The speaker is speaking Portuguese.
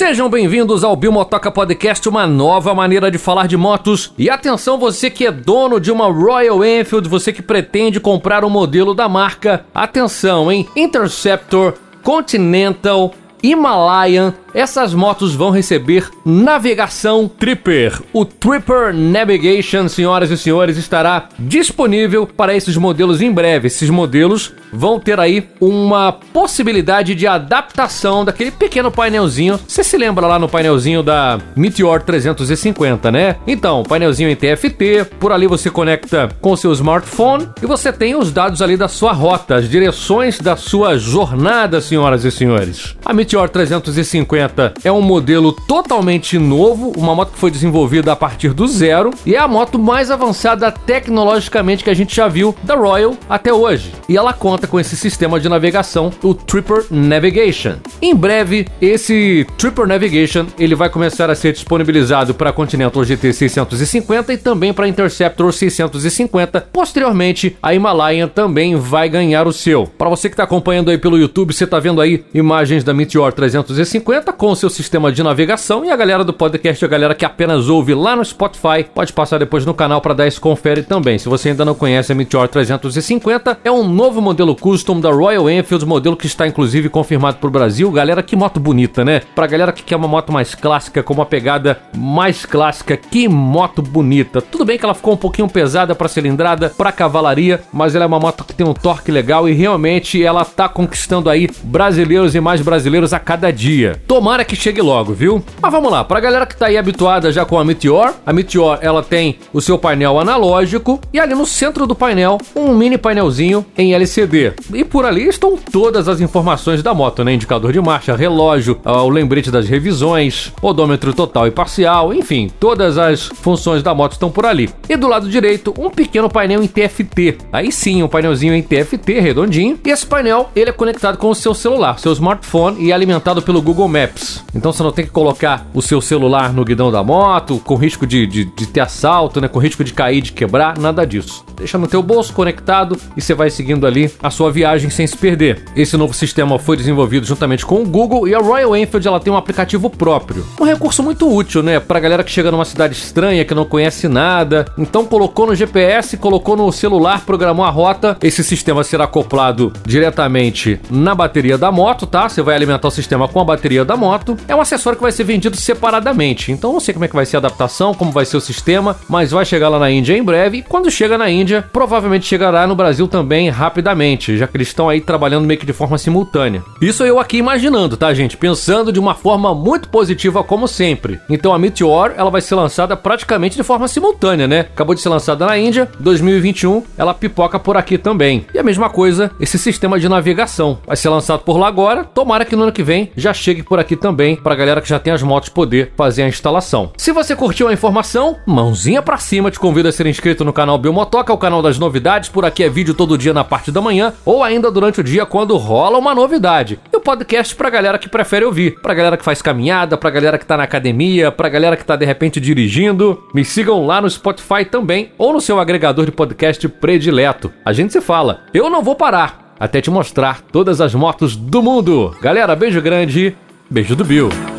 Sejam bem-vindos ao Bimotoca Podcast, uma nova maneira de falar de motos. E atenção, você que é dono de uma Royal Enfield, você que pretende comprar um modelo da marca, atenção, hein? Interceptor, Continental, Himalayan essas motos vão receber navegação Tripper. O Tripper Navigation, senhoras e senhores, estará disponível para esses modelos em breve. Esses modelos vão ter aí uma possibilidade de adaptação daquele pequeno painelzinho. Você se lembra lá no painelzinho da Meteor 350, né? Então, painelzinho em TFT, por ali você conecta com o seu smartphone e você tem os dados ali da sua rota, as direções da sua jornada, senhoras e senhores. A Meteor 350 é um modelo totalmente novo, uma moto que foi desenvolvida a partir do zero e é a moto mais avançada tecnologicamente que a gente já viu da Royal até hoje. E ela conta com esse sistema de navegação, o Tripper Navigation. Em breve, esse Tripper Navigation ele vai começar a ser disponibilizado para Continental GT 650 e também para Interceptor 650. Posteriormente, a Himalayan também vai ganhar o seu. Para você que está acompanhando aí pelo YouTube, você está vendo aí imagens da Meteor 350 com o seu sistema de navegação e a galera do podcast, a galera que apenas ouve lá no Spotify, pode passar depois no canal para dar esse confere também. Se você ainda não conhece a Meteor 350, é um novo modelo custom da Royal Enfield, modelo que está inclusive confirmado para o Brasil. Galera, que moto bonita, né? Pra galera que quer uma moto mais clássica, com uma pegada mais clássica, que moto bonita. Tudo bem que ela ficou um pouquinho pesada para cilindrada, para cavalaria, mas ela é uma moto que tem um torque legal e realmente ela tá conquistando aí brasileiros e mais brasileiros a cada dia. Tô Tomara que chegue logo, viu? Mas vamos lá, pra galera que tá aí habituada já com a Meteor, a Meteor ela tem o seu painel analógico e ali no centro do painel um mini painelzinho em LCD. E por ali estão todas as informações da moto, né? Indicador de marcha, relógio, o lembrete das revisões, odômetro total e parcial, enfim, todas as funções da moto estão por ali. E do lado direito, um pequeno painel em TFT. Aí sim, um painelzinho em TFT redondinho. E esse painel, ele é conectado com o seu celular, seu smartphone e alimentado pelo Google Maps. Maps. Então você não tem que colocar o seu celular no guidão da moto, com risco de, de, de ter assalto, né? Com risco de cair, de quebrar, nada disso. Deixa no teu bolso conectado e você vai seguindo ali a sua viagem sem se perder. Esse novo sistema foi desenvolvido juntamente com o Google e a Royal Enfield ela tem um aplicativo próprio. Um recurso muito útil, né? Pra galera que chega numa cidade estranha, que não conhece nada. Então colocou no GPS, colocou no celular, programou a rota. Esse sistema será acoplado diretamente na bateria da moto, tá? Você vai alimentar o sistema com a bateria da moto. É um acessório que vai ser vendido separadamente. Então não sei como é que vai ser a adaptação, como vai ser o sistema, mas vai chegar lá na Índia em breve. E quando chega na Índia, provavelmente chegará no Brasil também rapidamente, já que eles estão aí trabalhando meio que de forma simultânea. Isso eu aqui imaginando, tá, gente? Pensando de uma forma muito positiva como sempre. Então a Meteor, ela vai ser lançada praticamente de forma simultânea, né? Acabou de ser lançada na Índia, 2021, ela pipoca por aqui também. E a mesma coisa, esse sistema de navegação vai ser lançado por lá agora. Tomara que no ano que vem já chegue por aqui aqui também para galera que já tem as motos poder fazer a instalação. Se você curtiu a informação, mãozinha para cima, te convido a ser inscrito no canal Biomotoca, o canal das novidades. Por aqui é vídeo todo dia na parte da manhã ou ainda durante o dia quando rola uma novidade. E o podcast para galera que prefere ouvir, para galera que faz caminhada, para galera que tá na academia, para galera que tá de repente dirigindo. Me sigam lá no Spotify também ou no seu agregador de podcast predileto. A gente se fala. Eu não vou parar até te mostrar todas as motos do mundo. Galera, beijo grande Beijo do Bill.